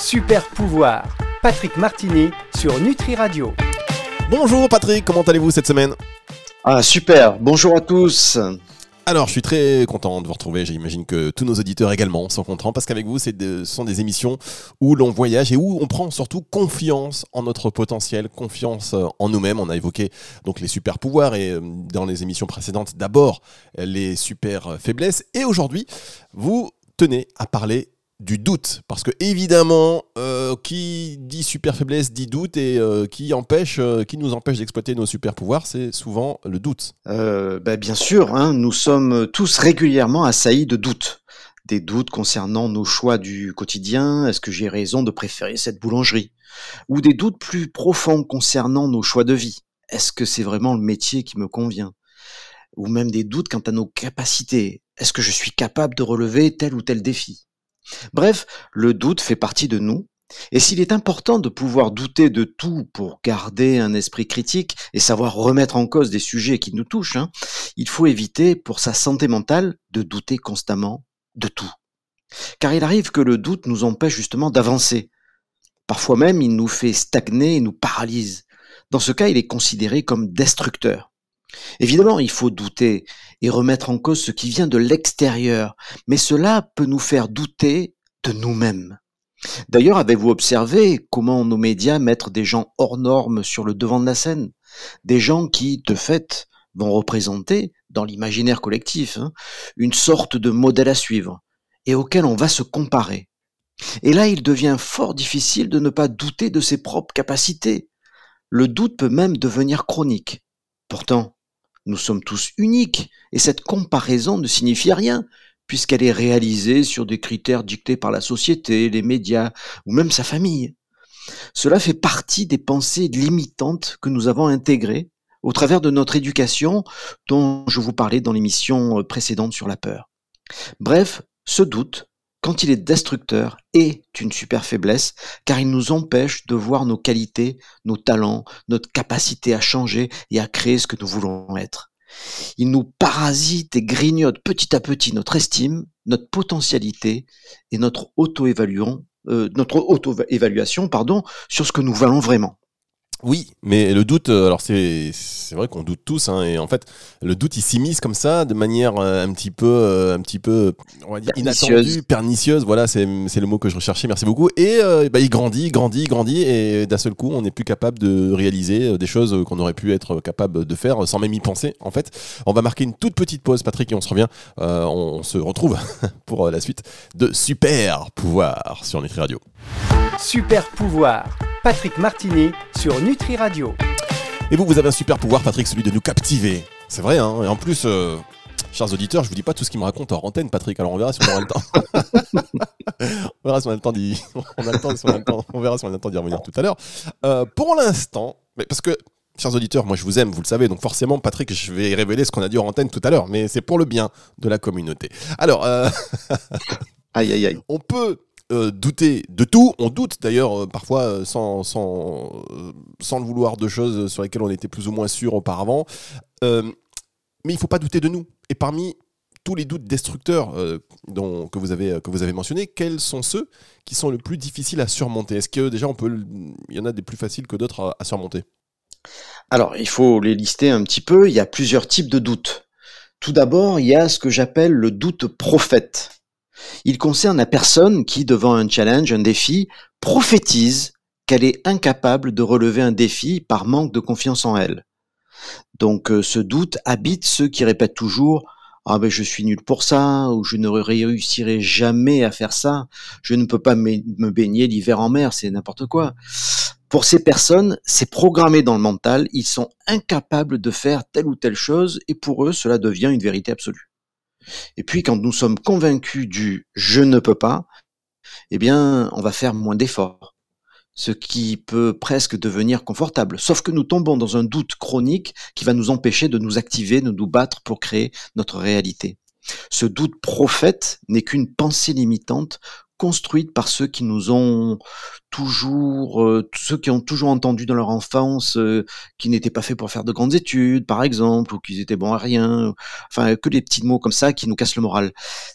Super pouvoir, Patrick Martini sur Nutri Radio. Bonjour Patrick, comment allez-vous cette semaine? Ah super, bonjour à tous. Alors, je suis très content de vous retrouver. J'imagine que tous nos auditeurs également sont contents parce qu'avec vous, ce sont des émissions où l'on voyage et où on prend surtout confiance en notre potentiel, confiance en nous-mêmes. On a évoqué donc les super pouvoirs et euh, dans les émissions précédentes, d'abord les super faiblesses. Et aujourd'hui, vous tenez à parler du doute. Parce que évidemment, euh, qui dit super faiblesse dit doute et euh, qui empêche, euh, qui nous empêche d'exploiter nos super pouvoirs, c'est souvent le doute. Ben, bien sûr, hein, nous sommes tous régulièrement assaillis de doutes. Des doutes concernant nos choix du quotidien, est-ce que j'ai raison de préférer cette boulangerie? Ou des doutes plus profonds concernant nos choix de vie. Est-ce que c'est vraiment le métier qui me convient? Ou même des doutes quant à nos capacités. Est-ce que je suis capable de relever tel ou tel défi? Bref, le doute fait partie de nous, et s'il est important de pouvoir douter de tout pour garder un esprit critique et savoir remettre en cause des sujets qui nous touchent, hein, il faut éviter pour sa santé mentale de douter constamment de tout. Car il arrive que le doute nous empêche justement d'avancer. Parfois même, il nous fait stagner et nous paralyse. Dans ce cas, il est considéré comme destructeur. Évidemment, il faut douter et remettre en cause ce qui vient de l'extérieur, mais cela peut nous faire douter de nous-mêmes. D'ailleurs, avez-vous observé comment nos médias mettent des gens hors normes sur le devant de la scène? Des gens qui, de fait, vont représenter, dans l'imaginaire collectif, hein, une sorte de modèle à suivre, et auquel on va se comparer. Et là, il devient fort difficile de ne pas douter de ses propres capacités. Le doute peut même devenir chronique. Pourtant, nous sommes tous uniques, et cette comparaison ne signifie rien, puisqu'elle est réalisée sur des critères dictés par la société, les médias, ou même sa famille. Cela fait partie des pensées limitantes que nous avons intégrées au travers de notre éducation dont je vous parlais dans l'émission précédente sur la peur. Bref, ce doute, quand il est destructeur, est une super faiblesse, car il nous empêche de voir nos qualités, nos talents, notre capacité à changer et à créer ce que nous voulons être. Il nous parasite et grignote petit à petit notre estime, notre potentialité et notre auto-évaluation, euh, auto-évaluation, sur ce que nous valons vraiment. Oui, mais le doute, euh, alors c'est vrai qu'on doute tous, hein, et en fait le doute il s'immisce comme ça de manière euh, un petit peu, euh, un petit peu, on va dire inattendue, pernicieuse. Voilà, c'est le mot que je recherchais. Merci beaucoup. Et bah, il grandit, grandit, grandit, et d'un seul coup on n'est plus capable de réaliser des choses qu'on aurait pu être capable de faire sans même y penser. En fait, on va marquer une toute petite pause, Patrick, et on se revient. on se retrouve pour la suite de Super Pouvoir sur Nutri Radio. Super Pouvoir Patrick Martini sur Nutri Radio. Et vous, vous avez un super pouvoir, Patrick, celui de nous captiver. C'est vrai, hein Et en plus, euh, chers auditeurs, je vous dis pas tout ce qu'il me raconte en antenne, Patrick. Alors on verra si on aura le temps. on verra si on a le temps d'y. On, verra si on a le temps d'y revenir tout à l'heure. Euh, pour l'instant, mais parce que chers auditeurs, moi je vous aime, vous le savez, donc forcément, Patrick, je vais révéler ce qu'on a dit en antenne tout à l'heure, mais c'est pour le bien de la communauté. Alors, euh, aïe aïe aïe. On peut euh, douter de tout. On doute d'ailleurs euh, parfois euh, sans, sans, sans le vouloir de choses sur lesquelles on était plus ou moins sûr auparavant. mais il ne faut pas douter de nous. Et parmi tous les doutes destructeurs que, vous avez, que vous avez mentionnés, quels sont ceux qui sont le plus difficiles à surmonter? Est-ce que déjà on peut, il y en a des plus faciles que d'autres à surmonter? Alors, il faut les lister un petit peu. Il y a plusieurs types de doutes. Tout d'abord, il y a ce que j'appelle le doute prophète. Il concerne la personne qui, devant un challenge, un défi, prophétise qu'elle est incapable de relever un défi par manque de confiance en elle. Donc euh, ce doute habite ceux qui répètent toujours ah ben je suis nul pour ça ou je ne réussirai jamais à faire ça, je ne peux pas me baigner l'hiver en mer, c'est n'importe quoi. Pour ces personnes, c'est programmé dans le mental, ils sont incapables de faire telle ou telle chose et pour eux cela devient une vérité absolue. Et puis quand nous sommes convaincus du je ne peux pas, eh bien, on va faire moins d'efforts, ce qui peut presque devenir confortable. Sauf que nous tombons dans un doute chronique qui va nous empêcher de nous activer, de nous battre pour créer notre réalité. Ce doute prophète n'est qu'une pensée limitante construites par ceux qui nous ont toujours, euh, ceux qui ont toujours entendu dans leur enfance euh, qu'ils n'étaient pas faits pour faire de grandes études, par exemple, ou qu'ils étaient bons à rien, enfin que des petits mots comme ça qui nous cassent le moral.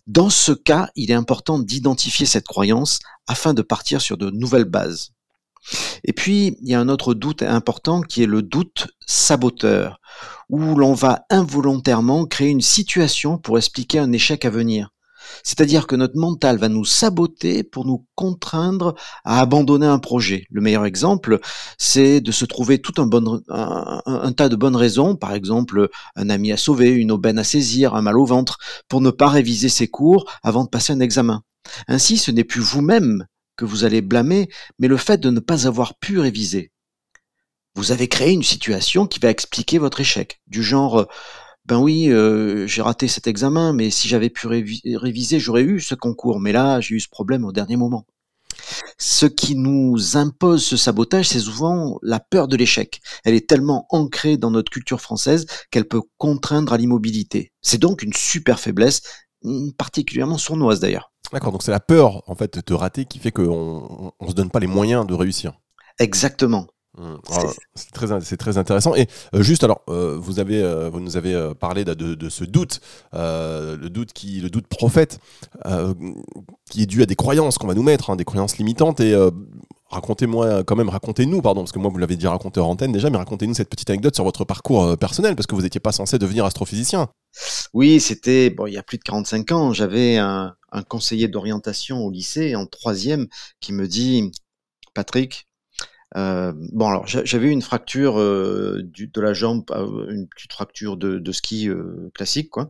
Dans ce cas, il est important d'identifier cette croyance afin de partir sur de nouvelles bases. Et puis, il y a un autre doute important qui est le doute saboteur, où l'on va involontairement créer une situation pour expliquer un échec à venir. C'est-à-dire que notre mental va nous saboter pour nous contraindre à abandonner un projet. Le meilleur exemple, c'est de se trouver tout un, bon, un, tas de bonnes raisons, par exemple un ami à sauver, une aubaine à saisir, un mal au ventre, pour ne pas réviser ses cours avant de passer un examen. Ainsi, ce n'est plus vous-même que vous allez blâmer, mais le fait de ne pas avoir pu réviser. Vous avez créé une situation qui va expliquer votre échec, du genre ben oui, euh, j'ai raté cet examen, mais si j'avais pu réviser, j'aurais eu ce concours. Mais là, j'ai eu ce problème au dernier moment. Ce qui nous impose ce sabotage, c'est souvent la peur de l'échec. Elle est tellement ancrée dans notre culture française qu'elle peut contraindre à l'immobilité. C'est donc une super faiblesse, particulièrement sournoise d'ailleurs. D'accord, donc c'est la peur en fait de rater qui fait qu'on ne se donne pas les moyens de réussir. Exactement. Mmh. c'est très, intéressant. Et euh, juste, alors, euh, vous avez, euh, vous nous avez parlé de, de, ce doute, le doute qui, le doute prophète, qui est dû à des croyances qu'on va nous mettre, hein, des croyances limitantes. Et racontez-moi, quand même, racontez-nous, pardon, parce que moi vous l'avez déjà raconté en antenne déjà, mais racontez-nous cette petite anecdote sur votre parcours personnel, parce que vous n'étiez pas censé devenir astrophysicien. Oui, c'était bon, il y a plus de 45 ans. J'avais un, un conseiller d'orientation au lycée en troisième qui me dit, Patrick euh, bon, alors j'avais eu une fracture euh, du, de la jambe, euh, une petite fracture de, de ski euh, classique, quoi.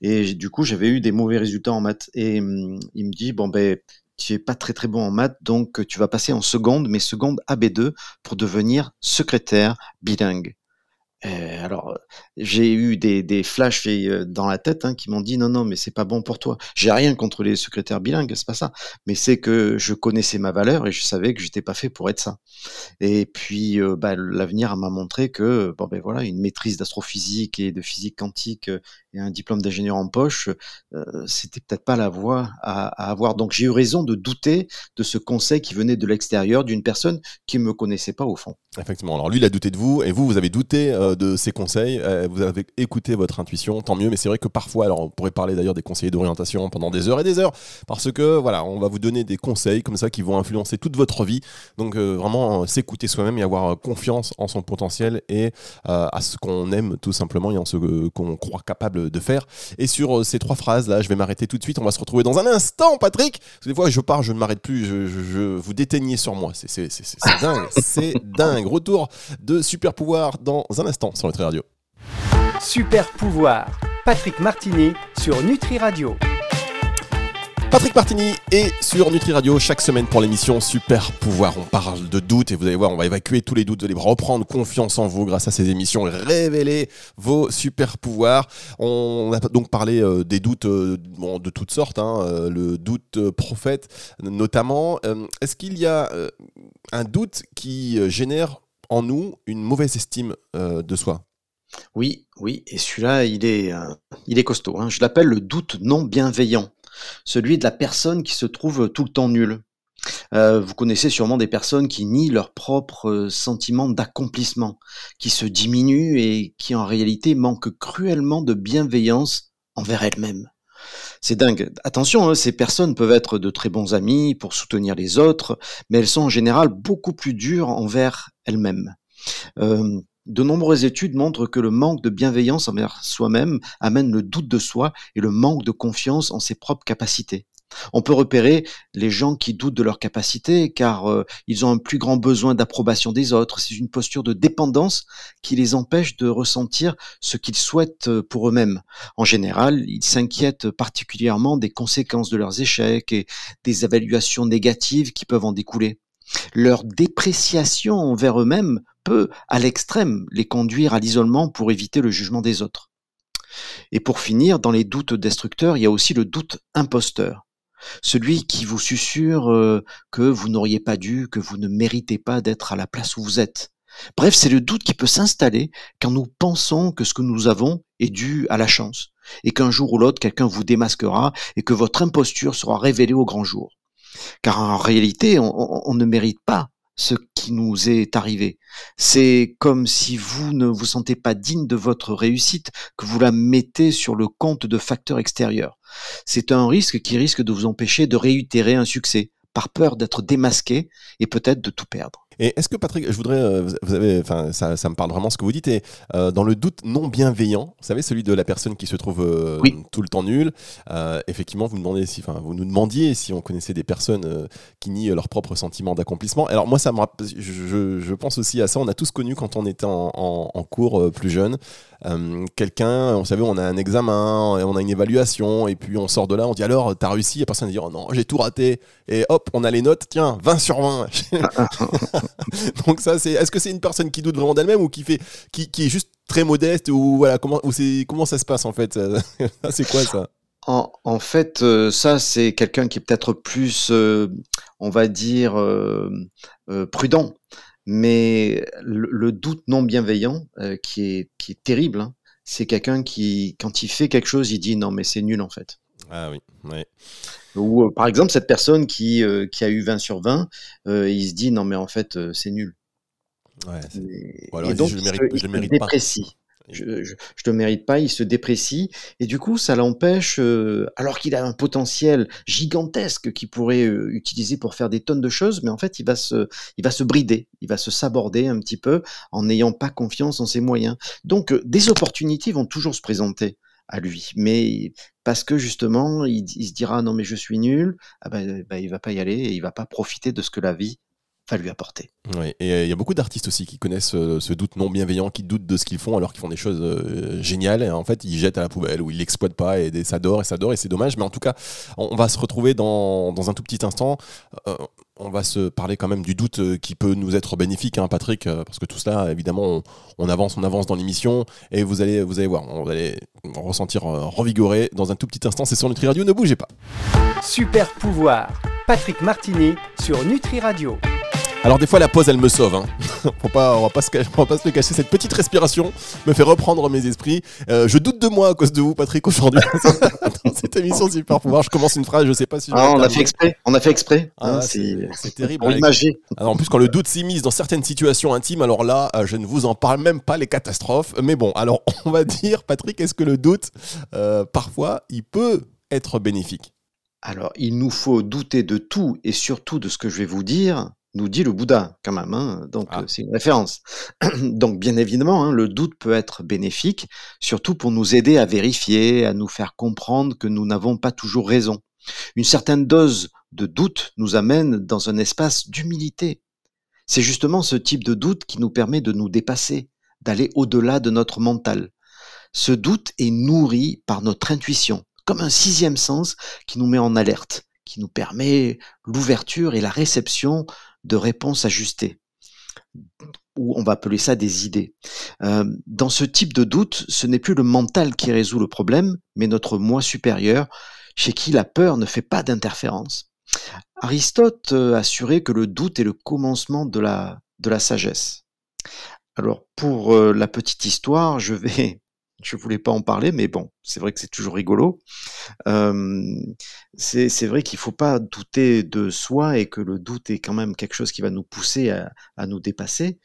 Et du coup, j'avais eu des mauvais résultats en maths. Et hum, il me dit, bon ben, tu es pas très très bon en maths, donc tu vas passer en seconde, mais seconde AB2 pour devenir secrétaire bilingue. Euh, alors, j'ai eu des, flashs euh, dans la tête hein, qui m'ont dit non, non, mais c'est pas bon pour toi. J'ai rien contre les secrétaires bilingues, c'est pas ça. Mais c'est que je connaissais ma valeur et je savais que j'étais pas fait pour être ça. Et puis, euh, bah, l'avenir m'a montré que, bon ben voilà, une maîtrise d'astrophysique et de physique quantique et un diplôme d'ingénieur en poche, c'était peut-être pas la voie à, avoir. Donc, j'ai eu raison de douter de ce conseil qui venait de l'extérieur d'une personne qui me connaissait pas au fond. Effectivement. Alors lui, il a douté de vous et vous, vous avez douté de ses conseils, euh, vous avez écouté votre intuition, tant mieux, mais c'est vrai que parfois, alors on pourrait parler d'ailleurs des conseillers d'orientation pendant des heures et des heures, parce que voilà, on va vous donner des conseils comme ça qui vont influencer toute votre vie. Donc euh, vraiment euh, s'écouter soi-même et avoir confiance en son potentiel et à ce qu'on aime tout simplement et en ce qu'on croit capable de faire. Et sur ces trois phrases là, je vais m'arrêter tout de suite. On va se retrouver dans un instant, Patrick. Parce que des fois, je pars, je ne m'arrête plus, je, vous déteignez sur moi. C'est dingue, c'est dingue. Retour de super pouvoir dans un instant sur Nutri Radio. Super pouvoir, Patrick Martini sur Nutri Radio. Patrick Martini est sur Nutri Radio chaque semaine pour l'émission Super Pouvoir. On parle de doutes et vous allez voir, on va évacuer tous les doutes, vous allez reprendre confiance en vous grâce à ces émissions, révéler vos super pouvoirs. On a donc parlé euh, des doutes euh, de toutes sortes, hein, euh, le doute prophète notamment. Est-ce qu'il y a un doute qui génère en nous une mauvaise estime de soi? Oui, oui, et celui-là, il est, il est costaud. Hein. Je l'appelle le doute non bienveillant, celui de la personne qui se trouve tout le temps nulle. Euh, vous connaissez sûrement des personnes qui nient leur propre sentiment d'accomplissement, qui se diminuent et qui en réalité manquent cruellement de bienveillance envers elles-mêmes. C'est dingue. Attention, hein, ces personnes peuvent être de très bons amis pour soutenir les autres, mais elles sont en général beaucoup plus dures envers elles-mêmes. Euh, de nombreuses études montrent que le manque de bienveillance envers soi-même amène le doute de soi et le manque de confiance en ses propres capacités. On peut repérer les gens qui doutent de leurs capacités car euh, ils ont un plus grand besoin d'approbation des autres. C'est une posture de dépendance qui les empêche de ressentir ce qu'ils souhaitent euh, pour eux-mêmes. En général, ils s'inquiètent particulièrement des conséquences de leurs échecs et des évaluations négatives qui peuvent en découler. Leur dépréciation envers eux-mêmes peut, à l'extrême, les conduire à l'isolement pour éviter le jugement des autres. Et pour finir, dans les doutes destructeurs, il y a aussi le doute imposteur celui qui vous susurre euh, que vous n'auriez pas dû, que vous ne méritez pas d'être à la place où vous êtes. Bref, c'est le doute qui peut s'installer quand nous pensons que ce que nous avons est dû à la chance, et qu'un jour ou l'autre quelqu'un vous démasquera et que votre imposture sera révélée au grand jour. Car en réalité, on, on ne mérite pas ce qui nous est arrivé. C'est comme si vous ne vous sentez pas digne de votre réussite, que vous la mettez sur le compte de facteurs extérieurs. C'est un risque qui risque de vous empêcher de réitérer un succès, par peur d'être démasqué et peut-être de tout perdre. Et est-ce que Patrick, je voudrais, euh, vous avez, enfin, ça, ça, me parle vraiment ce que vous dites. Et euh, dans le doute non bienveillant, vous savez, celui de la personne qui se trouve euh, tout le temps nulle. effectivement, vous demandez si, enfin, vous nous demandiez si on connaissait des personnes qui nient leur propre sentiment d'accomplissement. Alors moi, ça me, je, je, pense aussi à ça. On a tous connu quand on était en, en, cours plus jeune, quelqu'un, on savait, on a un examen, on a une évaluation, et puis on sort de là, on dit alors, t'as réussi, et la personne dit oh non, j'ai tout raté, et hop, on a les notes, tiens, 20 sur 20. Donc ça, c'est. Est-ce que c'est une personne qui doute vraiment d'elle-même ou qui fait, qui, qui, est juste très modeste ou voilà comment, ou c'est comment ça se passe en fait C'est quoi ça en, en, fait, euh, ça c'est quelqu'un qui est peut-être plus, euh, on va dire, euh, prudent. Mais le, doute non bienveillant, qui est qui est terrible, hein, c'est quelqu'un qui, quand il fait quelque chose, il dit non mais c'est nul en fait. Ah oui, oui. Ou euh, par exemple, cette personne qui, euh, qui a eu 20 sur 20, euh, il se dit non, mais en fait, c'est nul. Ouais, et, donc, je mérite, il se, je mérite déprécie. Je, ne le mérite pas, il se déprécie, et du coup, ça l'empêche, alors qu'il a un potentiel gigantesque qu'il pourrait utiliser pour faire des tonnes de choses, mais en fait, il va se, il va se brider, il va se saborder un petit peu en n'ayant pas confiance en ses moyens. Donc, des opportunités vont toujours se présenter à lui. Mais parce que justement, il, se dira non mais je suis nul, ah ben, ben, il va pas y aller et il va pas profiter de ce que la vie va lui apporter. Oui, et euh, il y a beaucoup d'artistes aussi qui connaissent euh, ce doute non bienveillant, qui doutent de ce qu'ils font alors qu'ils font des choses euh, géniales et en fait ils jettent à la poubelle ou ils l'exploitent pas et, ça dort et ça dort et c'est dommage. Mais en tout cas, on, va se retrouver dans, dans, un tout petit instant on va se parler quand même du doute qui peut nous être bénéfique, hein, Patrick, parce que tout cela, évidemment, on, avance, on avance dans l'émission, et vous allez, vous allez voir, on va aller ressentir euh, revigorer dans un tout petit instant. C'est sur Nutri Radio, ne bougez pas. Super pouvoir, Patrick Martini sur Nutri Radio. Alors des fois la pause elle me sauve, hein. On va pas se, va pas se le cacher. Cette petite respiration me fait reprendre mes esprits. Euh, je doute de moi à cause de vous, Patrick, aujourd'hui. Dans cette émission super pouvoir, je commence une phrase, je sais pas si. Je ah, on a fait exprès. On a fait exprès. Ah, hein, c'est terrible. Alors, en plus quand le doute s'immisce dans certaines situations intimes, alors là, euh, je ne vous en parle même pas les catastrophes. Mais bon, alors on va dire, Patrick, est-ce que le doute, euh, parfois, il peut être bénéfique? Alors, il nous faut douter de tout et surtout de ce que je vais vous dire nous dit le Bouddha quand même, hein, donc ah. c'est une référence. donc bien évidemment, hein, le doute peut être bénéfique, surtout pour nous aider à vérifier, à nous faire comprendre que nous n'avons pas toujours raison. Une certaine dose de doute nous amène dans un espace d'humilité. C'est justement ce type de doute qui nous permet de nous dépasser, d'aller au-delà de notre mental. Ce doute est nourri par notre intuition, comme un sixième sens qui nous met en alerte, qui nous permet l'ouverture et la réception de réponses ajustées ou on va appeler ça des idées. Euh, dans ce type de doute, ce n'est plus le mental qui résout le problème, mais notre moi supérieur, chez qui la peur ne fait pas d'interférence. Aristote euh, assurait que le doute est le commencement de la, de la sagesse. Alors, pour euh, la petite histoire, je vais je voulais pas en parler, mais bon, c'est vrai que c'est toujours rigolo. c'est vrai qu'il faut pas douter de soi et que le doute est quand même quelque chose qui va nous pousser à, nous dépasser.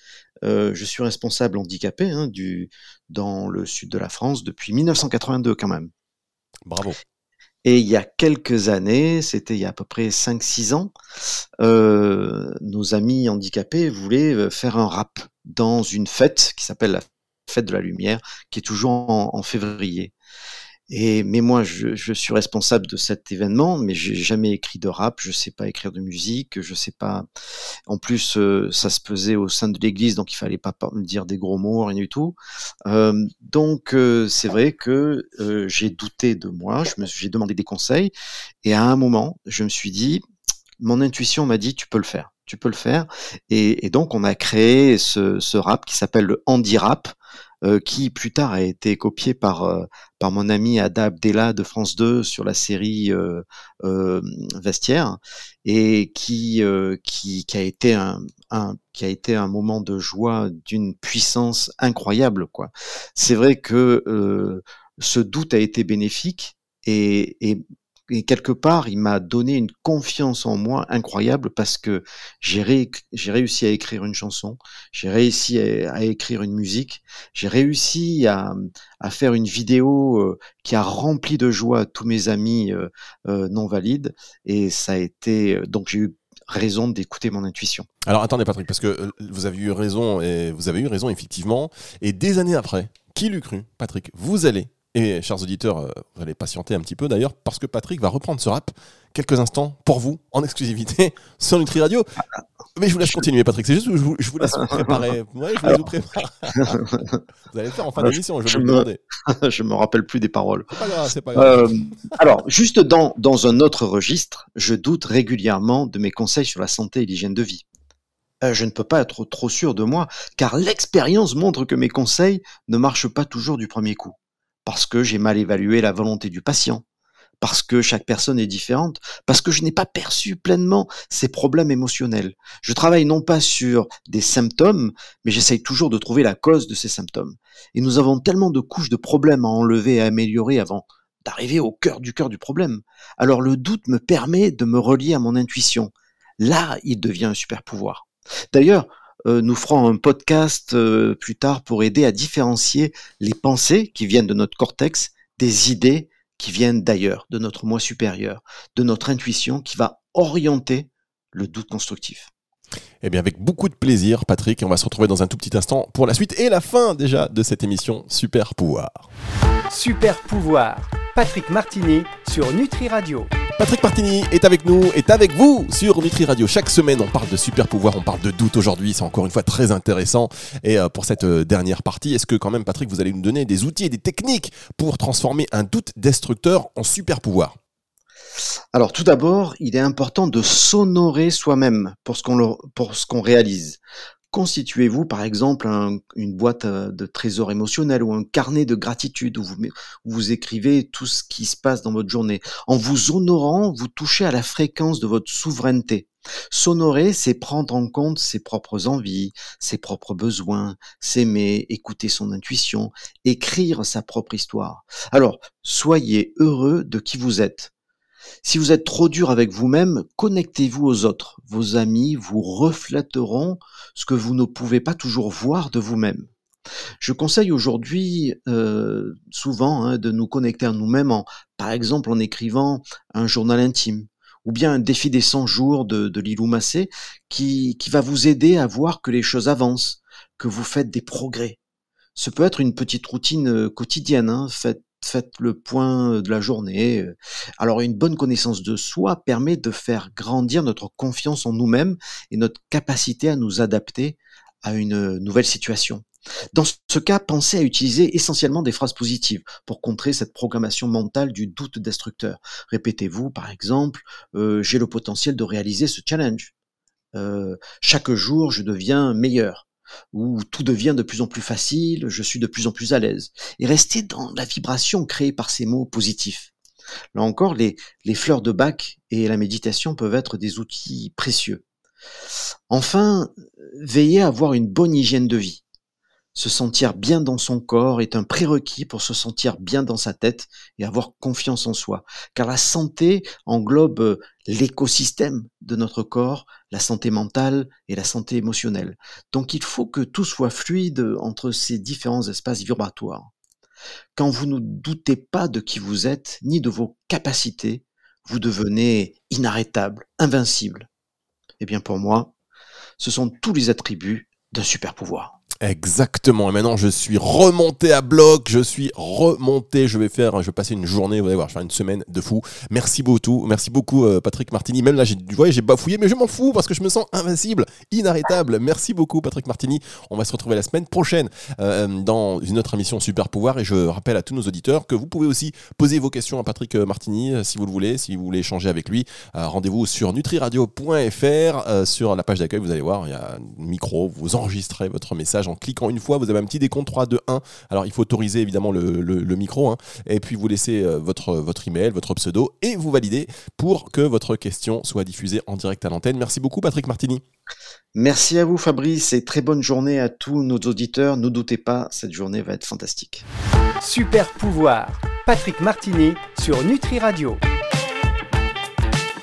je suis responsable handicapé hein, du, dans le sud de la France depuis 1982 quand même. Bravo. Et il y a quelques années, c'était il y a à peu près 5-6 ans, nos amis handicapés voulaient faire un rap dans une fête qui s'appelle la fête de la lumière, qui est toujours en, février. Et mais moi, je, suis responsable de cet événement, mais j'ai jamais écrit de rap, je sais pas écrire de musique, je sais pas. En plus, euh, ça se faisait au sein de l'Église, donc il fallait pas me dire des gros mots, rien du tout. Euh, donc euh, c'est vrai que j'ai douté de moi, j'ai demandé des conseils, et à un moment, je me suis dit, mon intuition m'a dit, tu peux le faire tu peux le faire. Et, donc, on a créé ce, rap qui s'appelle le Handi Rap, euh, qui plus tard a été copié par euh, par mon ami Ada Abdella de France 2 sur la série euh, Vestiaire et qui, qui qui a été un, un qui a été un moment de joie d'une puissance incroyable quoi. C'est vrai que ce doute a été bénéfique et, et et quelque part, il m'a donné une confiance en moi incroyable parce que j'ai réussi à écrire une chanson, j'ai réussi à, écrire une musique, j'ai réussi à, faire une vidéo euh, qui a rempli de joie tous mes amis euh, euh, non valides et ça a été donc j'ai eu raison d'écouter mon intuition. Alors attendez Patrick, parce que vous avez eu raison et vous avez eu raison effectivement. Et des années après, qui l'eût cru, Patrick, vous allez et chers auditeurs, euh, vous allez patienter un petit peu d'ailleurs, parce que Patrick va reprendre ce rap quelques instants pour vous, en exclusivité, sur Nutri Radio. Mais je vous laisse continuer, Patrick. C'est juste que je vous, je vous laisse vous préparer. Ouais, je vous laisse vous préparer. vous allez le faire en fin d'émission, je, je vais me demander. je me rappelle plus des paroles. C'est pas grave, pas grave. Euh, alors, juste dans, dans un autre registre, je doute régulièrement de mes conseils sur la santé et l'hygiène de vie. Euh, je ne peux pas être trop sûr de moi, car l'expérience montre que mes conseils ne marchent pas toujours du premier coup parce que j'ai mal évalué la volonté du patient, parce que chaque personne est différente, parce que je n'ai pas perçu pleinement ses problèmes émotionnels. Je travaille non pas sur des symptômes, mais j'essaye toujours de trouver la cause de ces symptômes. Et nous avons tellement de couches de problèmes à enlever et à améliorer avant d'arriver au cœur du cœur du problème. Alors le doute me permet de me relier à mon intuition. Là, il devient un super pouvoir. D'ailleurs, euh, nous ferons un podcast euh, plus tard pour aider à différencier les pensées qui viennent de notre cortex des idées qui viennent d'ailleurs, de notre moi supérieur, de notre intuition qui va orienter le doute constructif. Eh bien, avec beaucoup de plaisir, Patrick, on va se retrouver dans un tout petit instant pour la suite et la fin déjà de cette émission Super Pouvoir. Super Pouvoir, Patrick Martini sur Nutri Radio. Patrick Martini est avec nous, est avec vous sur Nutri Radio. Chaque semaine, on parle de super pouvoir, on parle de doute aujourd'hui. C'est encore une fois très intéressant. Et euh, pour cette euh, dernière partie, est-ce que quand même, Patrick, vous allez nous donner des outils et des techniques pour transformer un doute destructeur en super pouvoir? Alors tout d'abord, il est important de s'honorer soi-même pour ce qu'on pour ce qu'on réalise. Constituez-vous par exemple une boîte euh, de trésor émotionnel ou un carnet de gratitude où vous écrivez tout ce qui se passe dans votre journée. En vous honorant, vous touchez à la fréquence de votre souveraineté. S'honorer, c'est prendre en compte ses propres envies, ses propres besoins, s'aimer, écouter son intuition, écrire sa propre histoire. Alors, soyez heureux de qui vous êtes. Si vous êtes trop dur avec vous-même, connectez-vous aux autres. Vos amis vous reflèteront ce que vous ne pouvez pas toujours voir de vous-même. Je conseille aujourd'hui euh, souvent hein, de nous connecter à nous-mêmes, en, par exemple en écrivant un journal intime ou bien un défi des 100 jours de, de Lilou Massé qui, qui va vous aider à voir que les choses avancent, que vous faites des progrès. Ce peut être une petite routine euh, quotidienne, hein, faites faites le point de la journée. Alors une bonne connaissance de soi permet de faire grandir notre confiance en nous-mêmes et notre capacité à nous adapter à une nouvelle situation. Dans ce cas, pensez à utiliser essentiellement des phrases positives pour contrer cette programmation mentale du doute destructeur. Répétez-vous, par exemple, j'ai le potentiel de réaliser ce challenge. Chaque jour, je deviens meilleur où tout devient de plus en plus facile, je suis de plus en plus à l'aise. Et rester dans la vibration créée par ces mots positifs. Là encore, les, les fleurs de bac et la méditation peuvent être des outils précieux. Enfin, veillez à avoir une bonne hygiène de vie. Se sentir bien dans son corps est un prérequis pour se sentir bien dans sa tête et avoir confiance en soi. Car la santé englobe euh, l'écosystème de notre corps, la santé mentale et la santé émotionnelle. Donc il faut que tout soit fluide entre ces différents espaces vibratoires. Quand vous ne doutez pas de qui vous êtes, ni de vos capacités, vous devenez inarrêtable, invincible. Eh bien pour moi, ce sont tous les attributs d'un super pouvoir. Exactement. Et maintenant, je suis remonté à bloc. Je suis remonté. Je vais faire, je vais passer une journée, vous allez voir, je vais faire une semaine de fou. Merci beaucoup. Merci beaucoup, euh, Patrick Martini. Même là, j'ai, vous voyez, j'ai bafouillé, mais je m'en fous parce que je me sens invincible, inarrêtable. Merci beaucoup, Patrick Martini. On va se retrouver la semaine prochaine euh, dans une autre émission Super Pouvoir. Et je rappelle à tous nos auditeurs que vous pouvez aussi poser vos questions à Patrick euh, Martini si vous le voulez, si vous voulez échanger avec lui. rendez-vous sur nutriradio.fr. sur la page d'accueil, vous allez voir, il y a un micro. Vous enregistrez votre message en cliquant une fois, vous avez un petit décompte 3, 2, 1. Alors il faut autoriser évidemment le, micro, hein. et puis vous laissez euh, votre, votre email, votre pseudo, et vous validez pour que votre question soit diffusée en direct à l'antenne. Merci beaucoup Patrick Martini. Merci à vous Fabrice et très bonne journée à tous nos auditeurs. Ne doutez pas, cette journée va être fantastique. Super pouvoir, Patrick Martini sur Nutri Radio.